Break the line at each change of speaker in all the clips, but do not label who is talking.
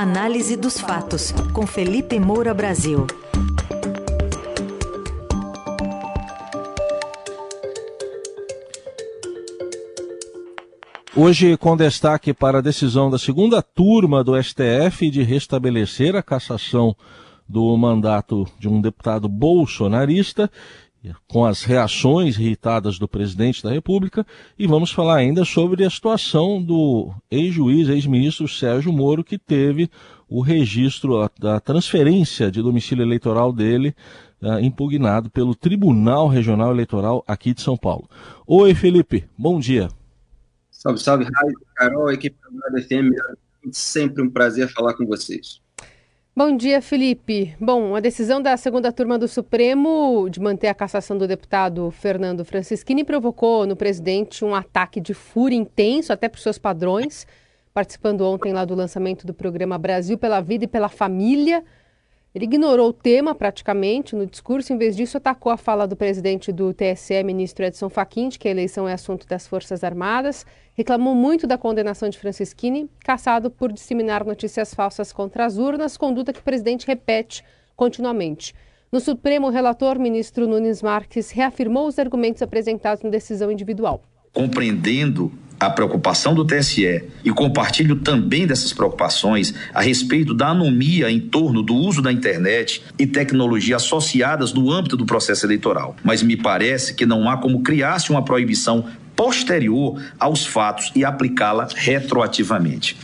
Análise dos fatos, com Felipe Moura Brasil.
Hoje, com destaque para a decisão da segunda turma do STF de restabelecer a cassação do mandato de um deputado bolsonarista com as reações irritadas do presidente da República e vamos falar ainda sobre a situação do ex-juiz, ex-ministro Sérgio Moro, que teve o registro da transferência de domicílio eleitoral dele uh, impugnado pelo Tribunal Regional Eleitoral aqui de São Paulo. Oi, Felipe, bom dia.
Salve, salve, Raio, Carol, equipe da FM, sempre um prazer falar com vocês.
Bom dia, Felipe. Bom, a decisão da segunda turma do Supremo de manter a cassação do deputado Fernando Francischini provocou no presidente um ataque de fúria intenso, até para os seus padrões. Participando ontem lá do lançamento do programa Brasil pela Vida e pela Família, ele ignorou o tema praticamente no discurso, em vez disso atacou a fala do presidente do TSE, ministro Edson Fachin, de que a eleição é assunto das Forças Armadas, reclamou muito da condenação de Francisquini, caçado por disseminar notícias falsas contra as urnas, conduta que o presidente repete continuamente. No Supremo, o relator, ministro Nunes Marques, reafirmou os argumentos apresentados na decisão individual.
Compreendendo a preocupação do TSE e compartilho também dessas preocupações a respeito da anomia em torno do uso da internet e tecnologia associadas no âmbito do processo eleitoral. Mas me parece que não há como criar-se uma proibição posterior aos fatos e aplicá-la retroativamente.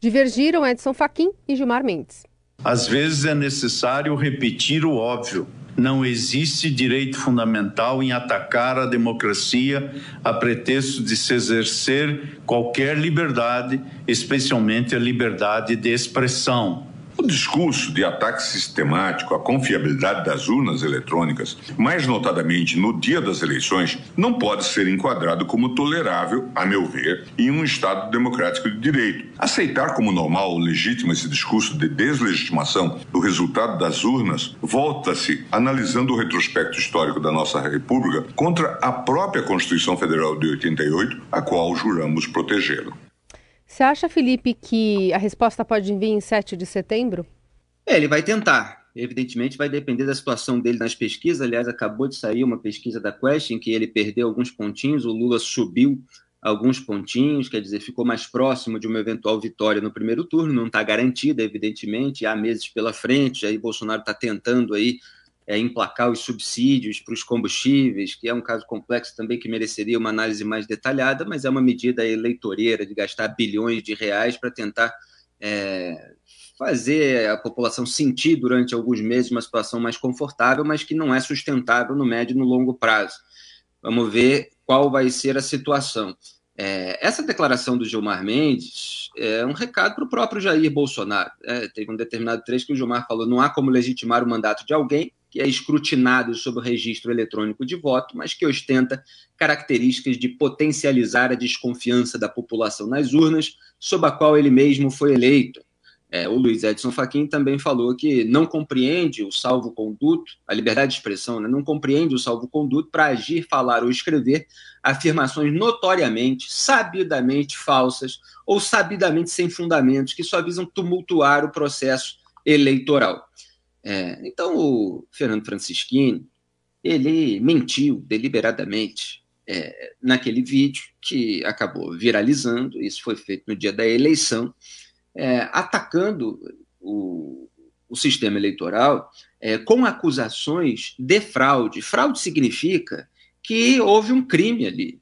Divergiram Edson Fachin e Gilmar Mendes.
Às vezes é necessário repetir o óbvio não existe direito fundamental em atacar a democracia a pretexto de se exercer qualquer liberdade, especialmente a liberdade de expressão.
O discurso de ataque sistemático à confiabilidade das urnas eletrônicas, mais notadamente no dia das eleições, não pode ser enquadrado como tolerável, a meu ver, em um Estado democrático de direito. Aceitar como normal ou legítimo esse discurso de deslegitimação do resultado das urnas volta-se, analisando o retrospecto histórico da nossa República, contra a própria Constituição Federal de 88, a qual juramos protegê-la.
Você acha, Felipe, que a resposta pode vir em 7 de setembro?
É, ele vai tentar. Evidentemente, vai depender da situação dele nas pesquisas. Aliás, acabou de sair uma pesquisa da Quest em que ele perdeu alguns pontinhos, o Lula subiu alguns pontinhos, quer dizer, ficou mais próximo de uma eventual vitória no primeiro turno. Não está garantida, evidentemente, há meses pela frente. Aí Bolsonaro está tentando aí é, emplacar os subsídios para os combustíveis, que é um caso complexo também que mereceria uma análise mais detalhada, mas é uma medida eleitoreira de gastar bilhões de reais para tentar é, fazer a população sentir durante alguns meses uma situação mais confortável, mas que não é sustentável no médio e no longo prazo. Vamos ver qual vai ser a situação. É, essa declaração do Gilmar Mendes é um recado para o próprio Jair Bolsonaro. É, teve um determinado trecho que o Gilmar falou: não há como legitimar o mandato de alguém que é escrutinado sob o registro eletrônico de voto, mas que ostenta características de potencializar a desconfiança da população nas urnas, sob a qual ele mesmo foi eleito. É, o Luiz Edson Fachin também falou que não compreende o salvo-conduto, a liberdade de expressão, né, não compreende o salvo-conduto para agir, falar ou escrever afirmações notoriamente, sabidamente falsas ou sabidamente sem fundamentos, que só visam tumultuar o processo eleitoral. É, então, o Fernando Francischini, ele mentiu deliberadamente é, naquele vídeo que acabou viralizando, isso foi feito no dia da eleição, é, atacando o, o, sistema eleitoral é, com acusações de fraude. Fraude significa que houve um crime ali,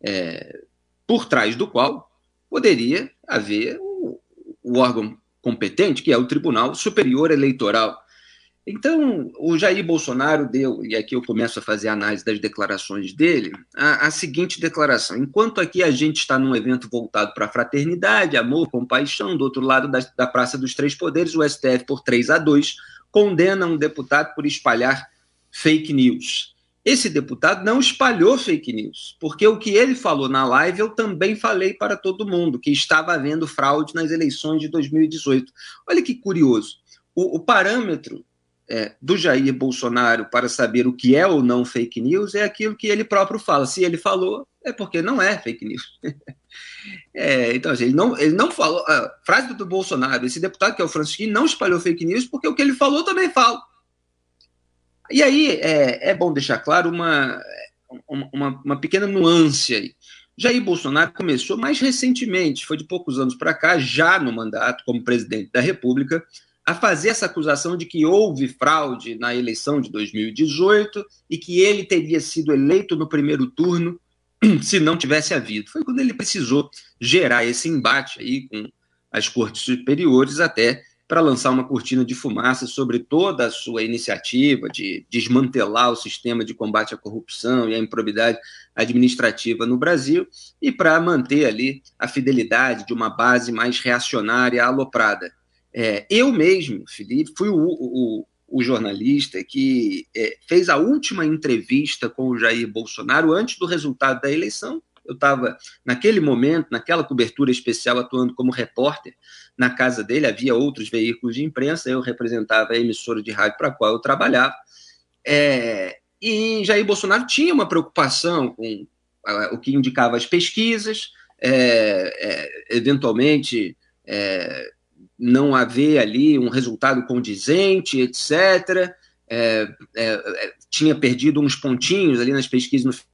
é, por trás do qual poderia haver o, o órgão competente, que é o Tribunal Superior Eleitoral. Então, o Jair Bolsonaro deu, e aqui eu começo a fazer a análise das declarações dele, a, a seguinte declaração: enquanto aqui a gente está num evento voltado para fraternidade, amor, compaixão, do outro lado da, da Praça dos Três Poderes, o STF, por 3 a 2, condena um deputado por espalhar fake news. Esse deputado não espalhou fake news, porque o que ele falou na live eu também falei para todo mundo, que estava havendo fraude nas eleições de 2018. Olha que curioso. o, o parâmetro é, do Jair Bolsonaro para saber o que é ou não fake news é aquilo que ele próprio fala. Se ele falou, É porque não é fake news. é, então, assim, ele não, ele não falou. A frase do Bolsonaro, esse deputado que é o Francisquinho, não espalhou fake news porque o que ele falou também fala. E aí é, é bom deixar claro uma, uma, uma pequena nuance aí. Jair Bolsonaro começou mais recentemente, foi de poucos anos para cá, já no mandato como presidente da República, a fazer essa acusação de que houve fraude na eleição de 2018 e que ele teria sido eleito no primeiro turno se não tivesse havido. Foi quando ele precisou gerar esse embate aí com as cortes superiores até para lançar uma cortina de fumaça sobre toda a sua iniciativa de desmantelar o sistema de combate à corrupção e à improbidade administrativa no Brasil e para manter ali a fidelidade de uma base mais reacionária aloprada. É, eu mesmo, Felipe, fui o, o, o jornalista que é, fez a última entrevista com o Jair Bolsonaro antes do resultado da eleição. Eu estava, naquele momento, naquela cobertura especial, atuando como repórter na casa dele. Havia outros veículos de imprensa, eu representava a emissora de rádio para a qual eu trabalhava. É, e Jair Bolsonaro tinha uma preocupação com o que indicava as pesquisas, é, é, eventualmente é, não haver ali um resultado condizente, etc. É, é, é, tinha perdido uns pontinhos ali nas pesquisas no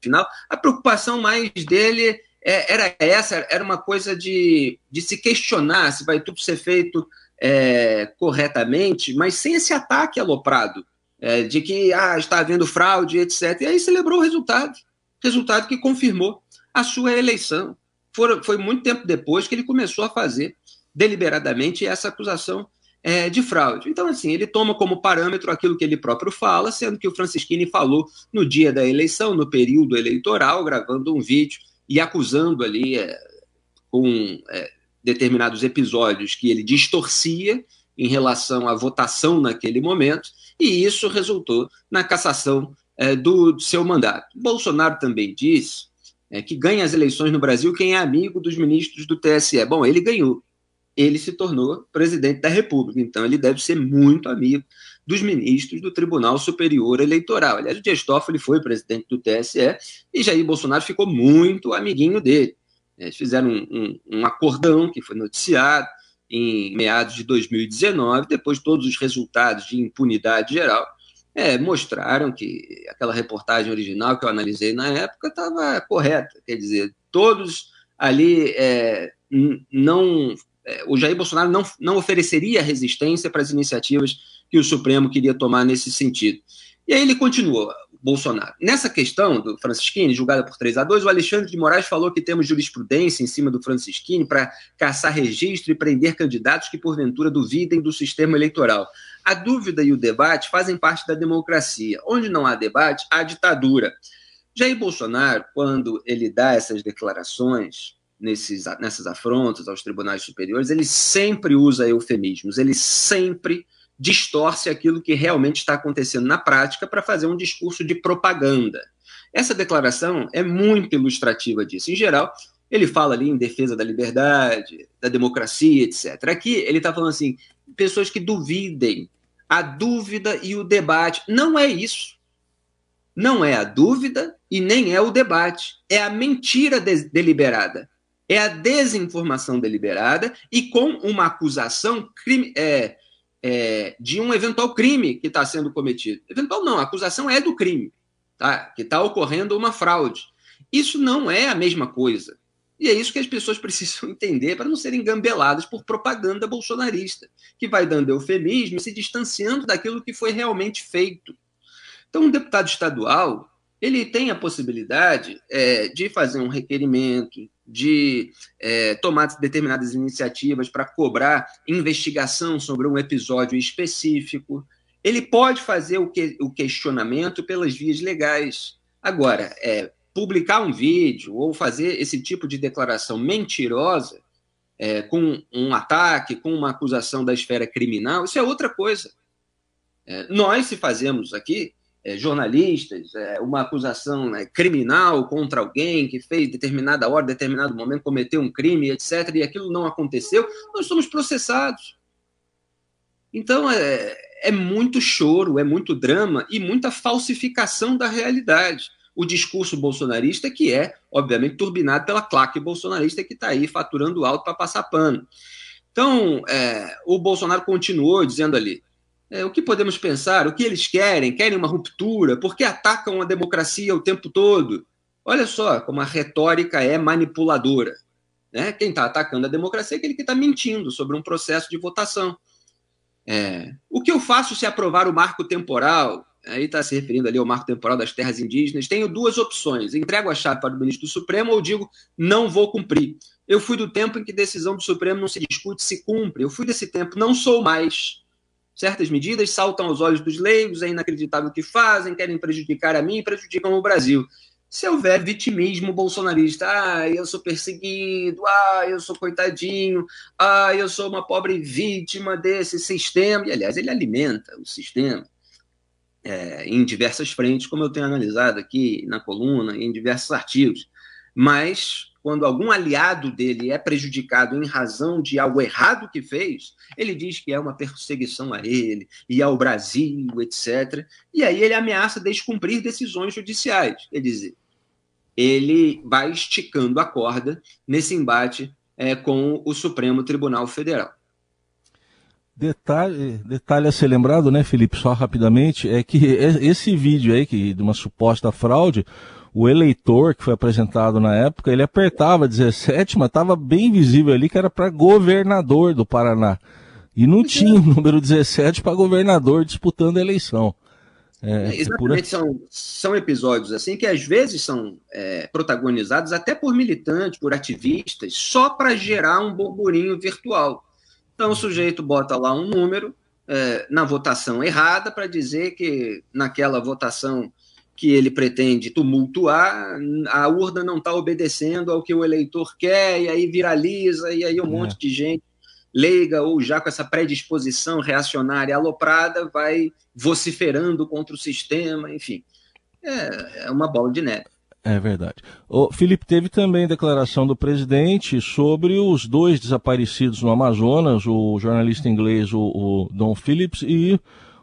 final. A preocupação mais dele é, era essa, era uma coisa de, de se questionar se vai tudo ser feito é, corretamente, mas sem esse ataque aloprado, é, de que ah, está havendo fraude, etc. E aí celebrou o resultado, resultado que confirmou a sua eleição. For, foi muito tempo depois que ele começou a fazer deliberadamente essa acusação é, de fraude. Então, assim, ele toma como parâmetro aquilo que ele próprio fala, sendo que o Francisquini falou no dia da eleição, no período eleitoral, gravando um vídeo e acusando ali é, com é, determinados episódios que ele distorcia em relação à votação naquele momento, e isso resultou na cassação é, do, do, seu mandato. Bolsonaro também disse é, que ganha as eleições no Brasil quem é amigo dos ministros do TSE. Bom, ele ganhou ele se tornou presidente da República. Então, ele deve ser muito amigo dos ministros do Tribunal Superior Eleitoral. Aliás, o Dias Toffoli foi presidente do TSE e Jair Bolsonaro ficou muito amiguinho dele. Eles fizeram um, um, um acordão que foi noticiado em meados de 2019, depois todos os resultados de impunidade geral é, mostraram que aquela reportagem original que eu analisei na época estava correta. Quer dizer, todos ali é, não o Jair Bolsonaro não, não ofereceria resistência para as iniciativas que o Supremo queria tomar nesse sentido. E aí ele continua, Bolsonaro. Nessa questão do Francisquini, julgada por 3 a 2, o Alexandre de Moraes falou que temos jurisprudência em cima do Francisquini para caçar registro e prender candidatos que porventura duvidem do sistema eleitoral. A dúvida e o debate fazem parte da democracia. Onde não há debate, há ditadura. Jair Bolsonaro, quando ele dá essas declarações, nesses, nessas afrontas aos tribunais superiores, ele sempre usa eufemismos, ele sempre distorce aquilo que realmente está acontecendo na prática para fazer um discurso de propaganda. Essa declaração é muito ilustrativa disso. Em geral, ele fala ali em defesa da liberdade, da democracia, etc. Aqui ele está falando assim: pessoas que duvidem, a dúvida e o debate. Não é isso. Não é a dúvida e nem é o debate. É a mentira de deliberada é a desinformação deliberada e com uma acusação crime, é, é, de um eventual crime que está sendo cometido. Eventual não, a acusação é do crime, tá? que está ocorrendo uma fraude. Isso não é a mesma coisa. E é isso que as pessoas precisam entender para não serem engambeladas por propaganda bolsonarista, que vai dando eufemismo e se distanciando daquilo que foi realmente feito. Então, um deputado estadual ele tem a possibilidade é, de fazer um requerimento, de é, tomar determinadas iniciativas para cobrar investigação sobre um episódio específico. Ele pode fazer o, que, o questionamento pelas vias legais. Agora, é, publicar um vídeo ou fazer esse tipo de declaração mentirosa, é, com um ataque, com uma acusação da esfera criminal, isso é outra coisa. É, nós, se fazemos aqui, é, jornalistas, é, uma acusação né, criminal contra alguém que fez determinada hora, determinado momento, cometeu um crime, etc., e aquilo não aconteceu, nós somos processados. Então é, é muito choro, é muito drama e muita falsificação da realidade. o discurso bolsonarista, que é, obviamente, turbinado pela claque bolsonarista que está aí faturando alto para passar pano. Então, é, o Bolsonaro continuou dizendo ali: é, o que podemos pensar? O que eles querem? Querem uma ruptura? Por que atacam a democracia o tempo todo? Olha só como a retórica é manipuladora. Né? Quem está atacando a democracia é aquele que está mentindo sobre um processo de votação. É, o que eu faço se aprovar o marco temporal? Aí está se referindo ali ao marco temporal das terras indígenas. Tenho duas opções: entrego a chave para o ministro do Supremo ou digo não vou cumprir. Eu fui do tempo em que decisão do Supremo não se discute, se cumpre. Eu fui desse tempo, não sou mais. Certas medidas saltam aos olhos dos leigos, é inacreditável o que fazem, querem prejudicar a mim e prejudicam o Brasil. Se houver vitimismo bolsonarista, ah, eu sou perseguido, ah, eu sou coitadinho, ah, eu sou uma pobre vítima desse sistema, e aliás, ele alimenta o sistema é, em diversas frentes, como eu tenho analisado aqui na coluna, em diversos artigos. Mas quando algum aliado dele é prejudicado em razão de algo errado que fez, ele diz que é uma perseguição a ele e ao Brasil, etc. E aí ele ameaça descumprir decisões judiciais. Quer dizer, ele vai esticando a corda nesse embate é, com o Supremo Tribunal Federal.
Detalhe, detalhe a ser lembrado, né, Felipe, só rapidamente, é que esse vídeo aí, que, de uma suposta fraude, o eleitor que foi apresentado na época, ele apertava 17, mas estava bem visível ali que era para governador do Paraná. E não tinha o número 17 para governador disputando a eleição.
É, é Exatamente, são, são episódios assim que às vezes são é, protagonizados até por militantes, por ativistas, só para gerar um burburinho virtual. Então o sujeito bota lá um número é, na votação errada para dizer que naquela votação que ele pretende tumultuar, a urna não está obedecendo ao que o eleitor quer, e aí viraliza, e aí um é. monte de gente leiga ou já com essa predisposição reacionária aloprada vai vociferando contra o sistema, enfim. É, é uma bola de neve.
É verdade. O Felipe, teve também declaração do presidente sobre os dois desaparecidos no Amazonas, o jornalista inglês, o, o Don Phillips, e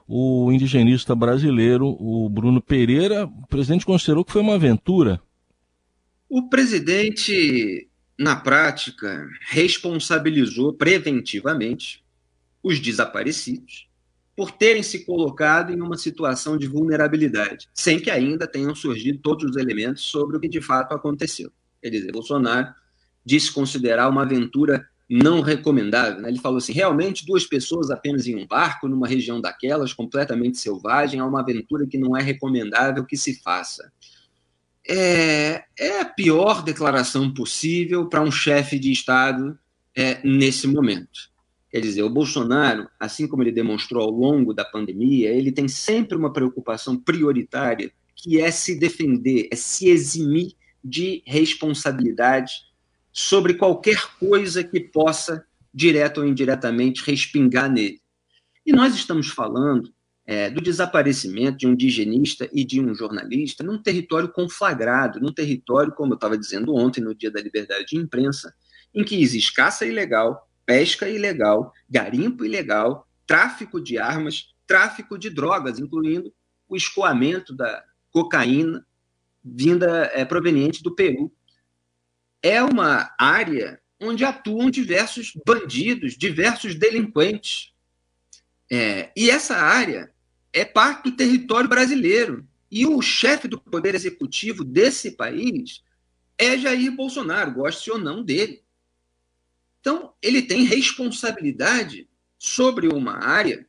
o indigenista brasileiro, o Bruno Pereira, o presidente considerou que foi uma aventura.
O presidente, na prática, responsabilizou preventivamente os desaparecidos por terem se colocado em uma situação de vulnerabilidade, sem que ainda tenham surgido todos os elementos sobre o que de fato aconteceu. Quer dizer, Bolsonaro disse considerar uma aventura não recomendável. Né? Ele falou assim: realmente, duas pessoas apenas em um barco, numa região daquelas, completamente selvagem, é uma aventura que não é recomendável que se faça. É, é a pior declaração possível para um chefe de Estado é, nesse momento. Quer dizer, o Bolsonaro, assim como ele demonstrou ao longo da pandemia, ele tem sempre uma preocupação prioritária, que é se defender, é se eximir de responsabilidade sobre qualquer coisa que possa, direto ou indiretamente, respingar nele. E nós estamos falando é, do desaparecimento de um indigenista e de um jornalista num território conflagrado, num território, como eu estava dizendo ontem, no Dia da Liberdade de Imprensa, em que existe caça ilegal, pesca ilegal, garimpo ilegal, tráfico de armas, tráfico de drogas, incluindo o escoamento da cocaína vinda é, proveniente do Peru é uma área onde atuam diversos bandidos, diversos delinquentes. É, e essa área é parte do território brasileiro. E o chefe do poder executivo desse país é Jair Bolsonaro, goste ou não dele. Então, ele tem responsabilidade sobre uma área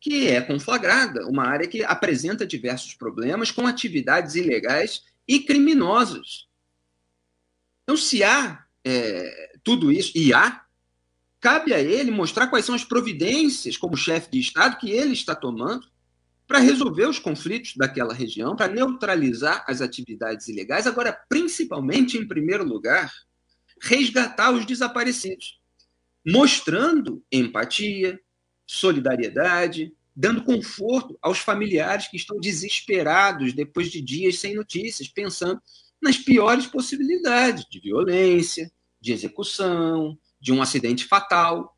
que é conflagrada, uma área que apresenta diversos problemas com atividades ilegais e criminosas. Então, se há é, tudo isso, e há, cabe a ele mostrar quais são as providências, como chefe de Estado, que ele está tomando para resolver os conflitos daquela região, para neutralizar as atividades ilegais, agora, principalmente, em primeiro lugar, resgatar os desaparecidos, mostrando empatia, solidariedade, dando conforto aos familiares que estão desesperados depois de dias sem notícias, pensando nas piores possibilidades de violência, de execução, de um acidente fatal.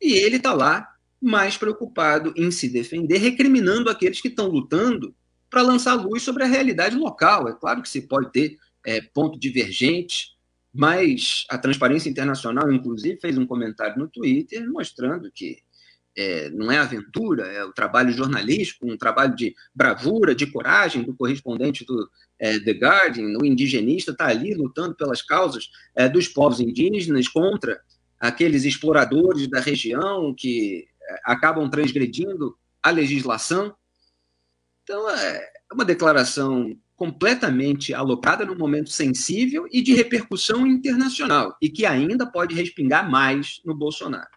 E ele está lá mais preocupado em se defender, recriminando aqueles que estão lutando para lançar luz sobre a realidade local. É claro que se pode ter é, ponto divergente, mas a Transparência Internacional, inclusive, fez um comentário no Twitter mostrando que é, não é aventura, é o trabalho jornalístico, um trabalho de bravura, de coragem do correspondente do é, The Guardian, o indigenista está ali lutando pelas causas é, dos povos indígenas contra aqueles exploradores da região que é, acabam transgredindo a legislação. Então, é uma declaração completamente alocada num momento sensível e de repercussão internacional, e que ainda pode respingar mais no Bolsonaro.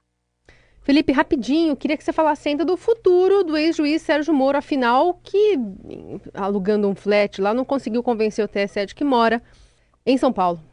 Felipe, rapidinho, queria que você falasse ainda do futuro do ex-juiz Sérgio Moro, afinal, que, alugando um flat lá, não conseguiu convencer o TSE de que mora em São Paulo.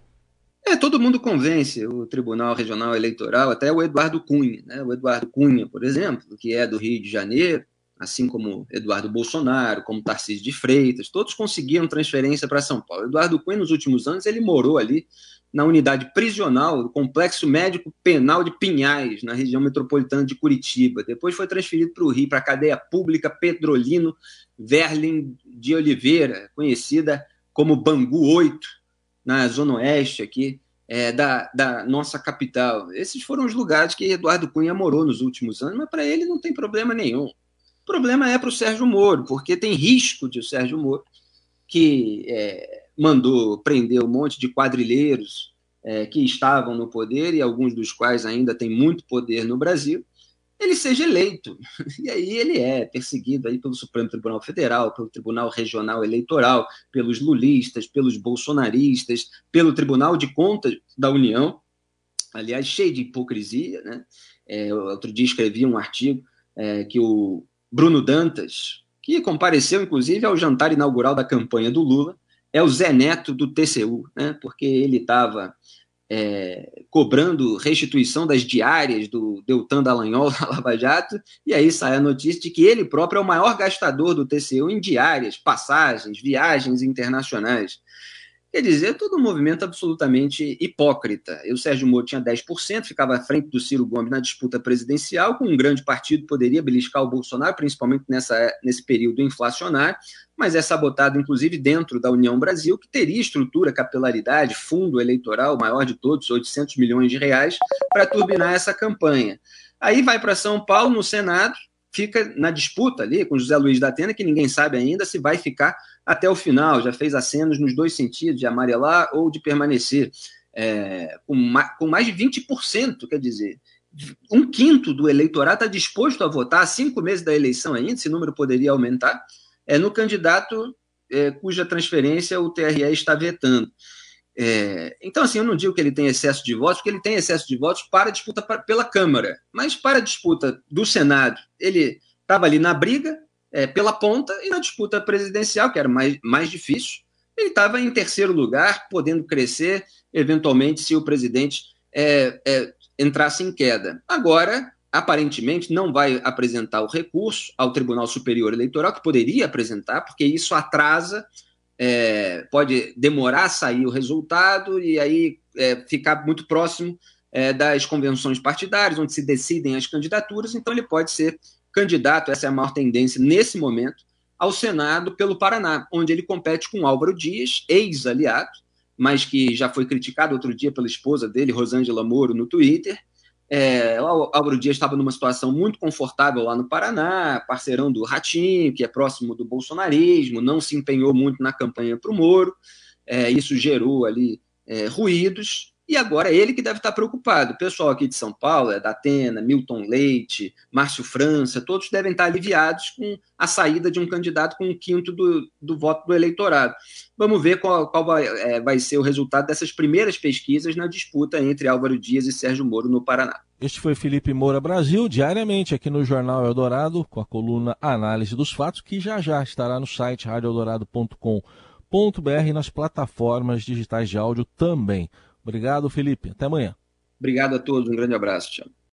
É, todo mundo convence o Tribunal Regional Eleitoral, até o Eduardo Cunha. Né? O Eduardo Cunha, por exemplo, que é do Rio de Janeiro, assim como Eduardo Bolsonaro, como Tarcísio de Freitas, todos conseguiram transferência para São Paulo. Eduardo Cunha, nos últimos anos, ele morou ali na unidade prisional do Complexo Médico Penal de Pinhais, na região metropolitana de Curitiba. Depois foi transferido para o Rio, para a cadeia pública Petrolino Verlin de Oliveira, conhecida como Bangu 8, na zona oeste aqui é, da, da nossa capital. Esses foram os lugares que Eduardo Cunha morou nos últimos anos, mas para ele não tem problema nenhum. O problema é para o Sérgio Moro, porque tem risco de o Sérgio Moro, que é, mandou prender um monte de quadrilheiros é, que estavam no poder e alguns dos quais ainda têm muito poder no Brasil, ele seja eleito. E aí ele é perseguido aí pelo Supremo Tribunal Federal, pelo Tribunal Regional Eleitoral, pelos lulistas, pelos bolsonaristas, pelo Tribunal de Contas da União, aliás, cheio de hipocrisia. Né? É, outro dia escrevi um artigo é, que o Bruno Dantas, que compareceu inclusive ao jantar inaugural da campanha do Lula, é o Zé Neto do TCU, né? porque ele estava é, cobrando restituição das diárias do Deltan Dallagnol da Lava Jato, e aí sai a notícia de que ele próprio é o maior gastador do TCU em diárias, passagens, viagens internacionais. Quer dizer, todo um movimento absolutamente hipócrita. E o Sérgio Moro tinha 10%, ficava à frente do Ciro Gomes na disputa presidencial, com um grande partido poderia beliscar o Bolsonaro, principalmente nessa, nesse período inflacionário, mas é sabotado, inclusive, dentro da União Brasil, que teria estrutura, capilaridade, fundo eleitoral, maior de todos, 800 milhões de reais, para turbinar essa campanha. Aí vai para São Paulo, no Senado, fica na disputa ali com José Luiz da Atena, que ninguém sabe ainda se vai ficar até o final, já fez acenos nos dois sentidos, de amarelar ou de permanecer, é, com, mais, com mais de 20%, quer dizer, um quinto do eleitorado está disposto a votar há cinco meses da eleição ainda, esse número poderia aumentar, é, no candidato é, cuja transferência o TRE está vetando. É, então, assim, eu não digo que ele tem excesso de votos, porque ele tem excesso de votos para a disputa pela Câmara, mas para a disputa do Senado, ele estava ali na briga, é, pela ponta e na disputa presidencial, que era mais, mais difícil, ele estava em terceiro lugar, podendo crescer, eventualmente, se o presidente é, é, entrasse em queda. Agora, aparentemente, não vai apresentar o recurso ao Tribunal Superior Eleitoral, que poderia apresentar, porque isso atrasa, é, pode demorar a sair o resultado e aí é, ficar muito próximo é, das convenções partidárias, onde se decidem as candidaturas, então ele pode ser candidato, essa é a maior tendência nesse momento, ao Senado pelo Paraná, onde ele compete com Álvaro Dias, ex-aliado, mas que já foi criticado outro dia pela esposa dele, Rosângela Moro, no Twitter. É, Álvaro Dias estava numa situação muito confortável lá no Paraná, parceirão do Ratinho, que é próximo do bolsonarismo, não se empenhou muito na campanha para o Moro, é, isso gerou ali é, ruídos, e agora é ele que deve estar preocupado. O pessoal aqui de São Paulo, é da Atena, Milton Leite, Márcio França, todos devem estar aliviados com a saída de um candidato com um quinto do, do voto do eleitorado. Vamos ver qual, qual vai, é, vai ser o resultado dessas primeiras pesquisas na disputa entre Álvaro Dias e Sérgio Moro no Paraná.
Este foi Felipe Moura Brasil, diariamente aqui no Jornal Eldorado, com a coluna Análise dos Fatos, que já já estará no site radioeldorado.com.br e nas plataformas digitais de áudio também. Obrigado, Felipe. Até amanhã.
Obrigado a todos. Um grande abraço. Tchau.